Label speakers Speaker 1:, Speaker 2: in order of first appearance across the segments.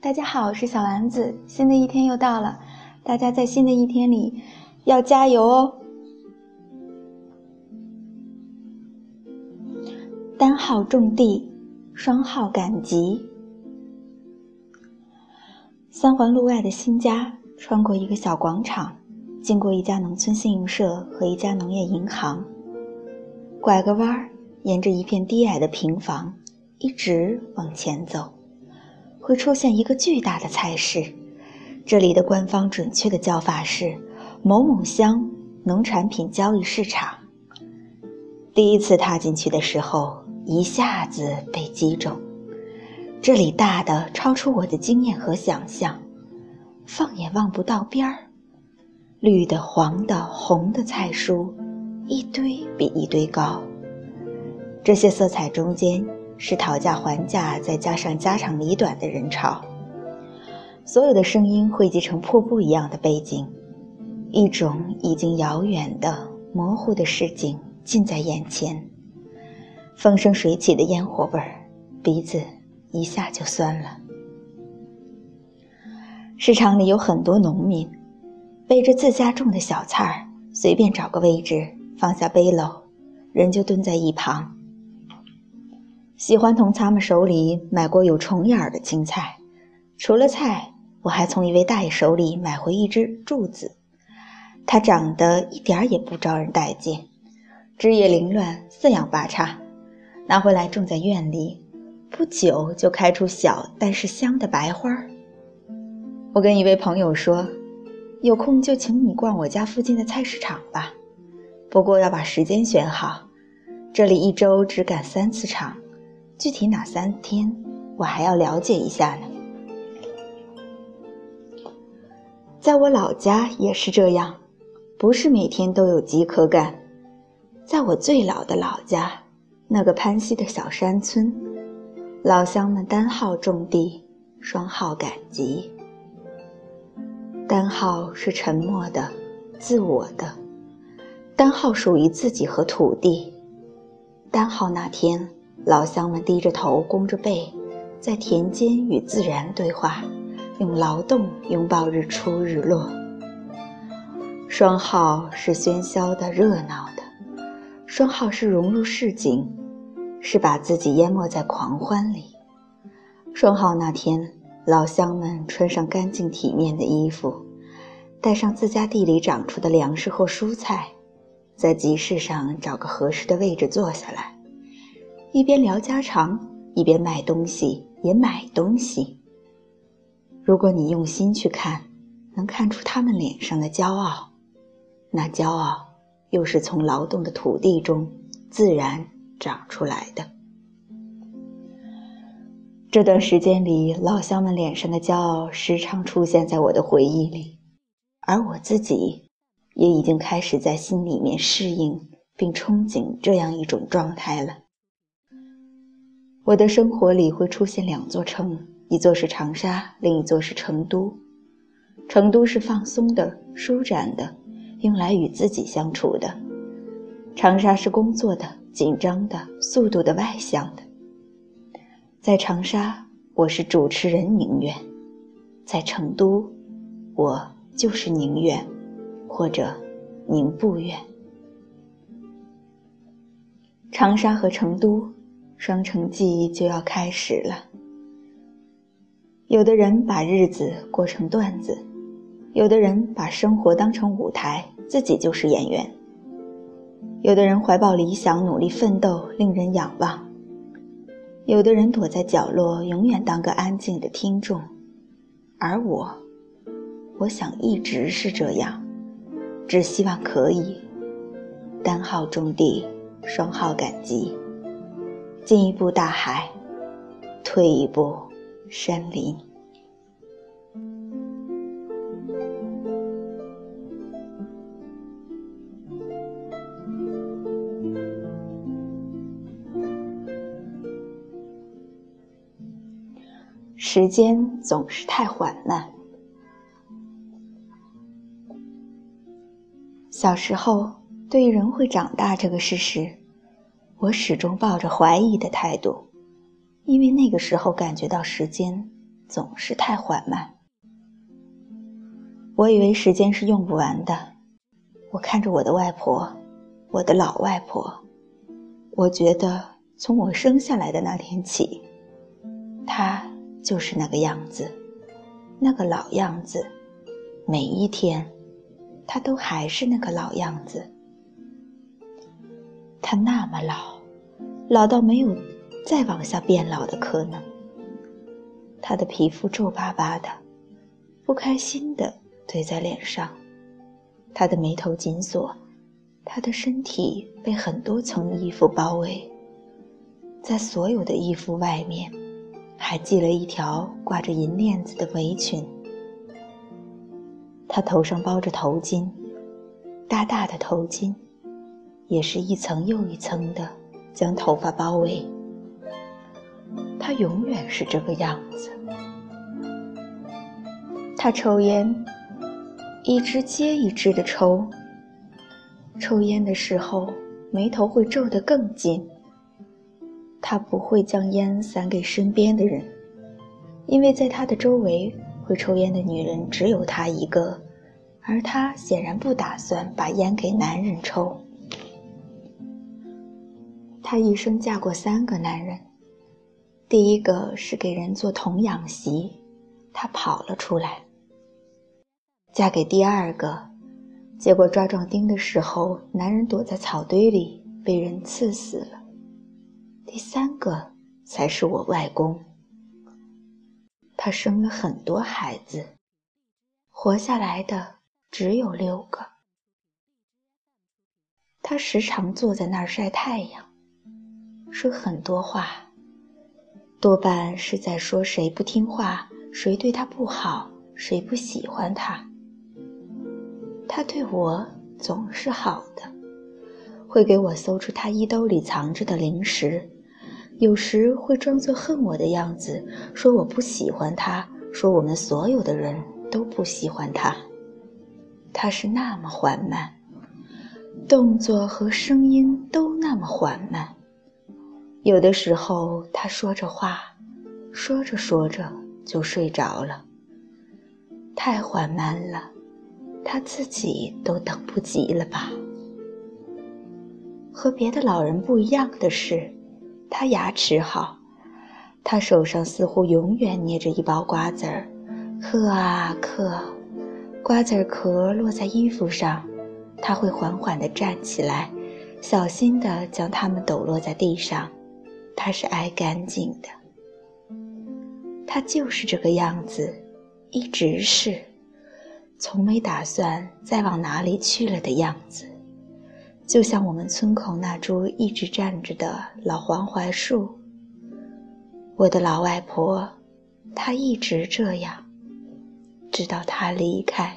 Speaker 1: 大家好，我是小丸子。新的一天又到了，大家在新的一天里要加油哦！单号种地，双号赶集。三环路外的新家，穿过一个小广场，经过一家农村信用社和一家农业银行，拐个弯，沿着一片低矮的平房，一直往前走。会出现一个巨大的菜市，这里的官方准确的叫法是某某乡农产品交易市场。第一次踏进去的时候，一下子被击中。这里大的超出我的经验和想象，放眼望不到边儿，绿的、黄的、红的菜蔬，一堆比一堆高。这些色彩中间。是讨价还价，再加上家长里短的人潮，所有的声音汇集成瀑布一样的背景，一种已经遥远的、模糊的市井近在眼前。风生水起的烟火味儿，鼻子一下就酸了。市场里有很多农民，背着自家种的小菜儿，随便找个位置放下背篓，人就蹲在一旁。喜欢从他们手里买过有虫眼儿的青菜，除了菜，我还从一位大爷手里买回一只柱子，它长得一点儿也不招人待见，枝叶凌乱，四仰八叉，拿回来种在院里，不久就开出小但是香的白花儿。我跟一位朋友说，有空就请你逛我家附近的菜市场吧，不过要把时间选好，这里一周只赶三次场。具体哪三天，我还要了解一下呢。在我老家也是这样，不是每天都有集可干。在我最老的老家，那个潘溪的小山村，老乡们单号种地，双号赶集。单号是沉默的、自我的，单号属于自己和土地。单号那天。老乡们低着头，弓着背，在田间与自然对话，用劳动拥抱日出日落。双号是喧嚣的、热闹的，双号是融入市井，是把自己淹没在狂欢里。双号那天，老乡们穿上干净体面的衣服，带上自家地里长出的粮食或蔬菜，在集市上找个合适的位置坐下来。一边聊家常，一边卖东西，也买东西。如果你用心去看，能看出他们脸上的骄傲，那骄傲又是从劳动的土地中自然长出来的。这段时间里，老乡们脸上的骄傲时常出现在我的回忆里，而我自己也已经开始在心里面适应并憧憬这样一种状态了。我的生活里会出现两座城，一座是长沙，另一座是成都。成都是放松的、舒展的，用来与自己相处的；长沙是工作的、紧张的、速度的、外向的。在长沙，我是主持人宁远；在成都，我就是宁远，或者宁不远。长沙和成都。双城记忆就要开始了。有的人把日子过成段子，有的人把生活当成舞台，自己就是演员。有的人怀抱理想，努力奋斗，令人仰望；有的人躲在角落，永远当个安静的听众。而我，我想一直是这样，只希望可以单号种地，双号赶集。进一步大海，退一步山林。时间总是太缓慢。小时候，对于人会长大这个事实。我始终抱着怀疑的态度，因为那个时候感觉到时间总是太缓慢。我以为时间是用不完的。我看着我的外婆，我的老外婆，我觉得从我生下来的那天起，她就是那个样子，那个老样子，每一天，她都还是那个老样子。他那么老，老到没有。再往下变老的可能。他的皮肤皱巴巴的，不开心的堆在脸上，他的眉头紧锁，他的身体被很多层衣服包围，在所有的衣服外面，还系了一条挂着银链子的围裙。他头上包着头巾，大大的头巾，也是一层又一层的将头发包围。他永远是这个样子。他抽烟，一支接一支的抽。抽烟的时候，眉头会皱得更紧。他不会将烟散给身边的人，因为在他的周围，会抽烟的女人只有他一个，而他显然不打算把烟给男人抽。她一生嫁过三个男人。第一个是给人做童养媳，她跑了出来。嫁给第二个，结果抓壮丁的时候，男人躲在草堆里被人刺死了。第三个才是我外公。他生了很多孩子，活下来的只有六个。他时常坐在那儿晒太阳，说很多话。多半是在说谁不听话，谁对他不好，谁不喜欢他。他对我总是好的，会给我搜出他衣兜里藏着的零食，有时会装作恨我的样子，说我不喜欢他，说我们所有的人都不喜欢他。他是那么缓慢，动作和声音都那么缓慢。有的时候，他说着话，说着说着就睡着了。太缓慢了，他自己都等不及了吧？和别的老人不一样的是，他牙齿好，他手上似乎永远捏着一包瓜子儿，嗑啊嗑，瓜子壳落在衣服上，他会缓缓地站起来，小心地将它们抖落在地上。他是爱干净的，他就是这个样子，一直是，从没打算再往哪里去了的样子，就像我们村口那株一直站着的老黄槐树。我的老外婆，她一直这样，直到她离开。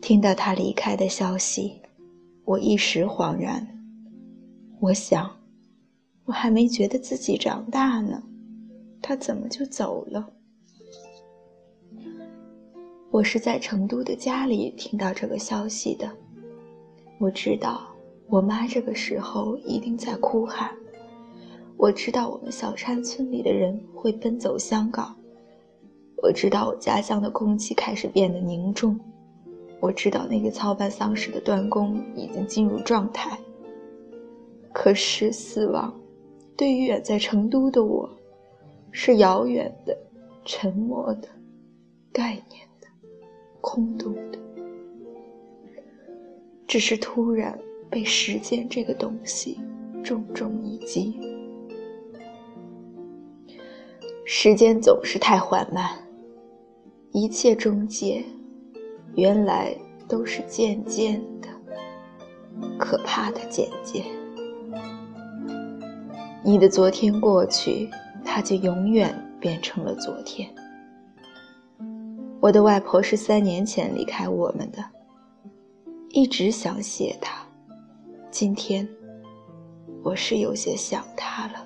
Speaker 1: 听到她离开的消息，我一时恍然。我想，我还没觉得自己长大呢，他怎么就走了？我是在成都的家里听到这个消息的。我知道我妈这个时候一定在哭喊。我知道我们小山村里的人会奔走相告。我知道我家乡的空气开始变得凝重。我知道那个操办丧事的段工已经进入状态。可是死亡，对于远在成都的我，是遥远的、沉默的、概念的、空洞的。只是突然被时间这个东西重重一击。时间总是太缓慢，一切终结，原来都是渐渐的，可怕的渐渐。你的昨天过去，它就永远变成了昨天。我的外婆是三年前离开我们的，一直想写她。今天，我是有些想她了。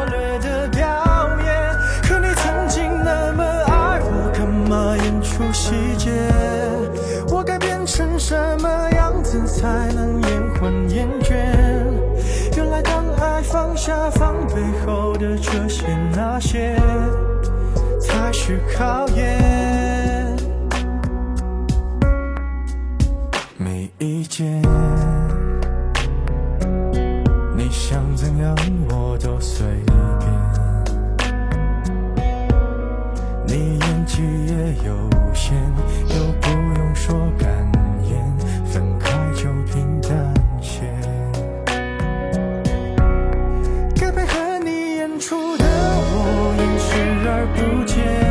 Speaker 2: 的这些那些，才是考验。没意见。你想怎样我都随而不见，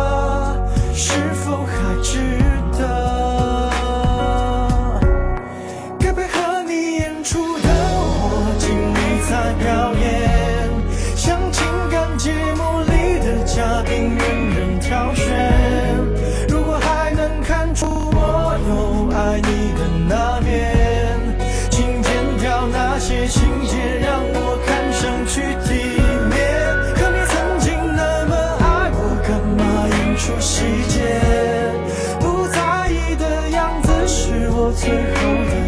Speaker 2: 最后的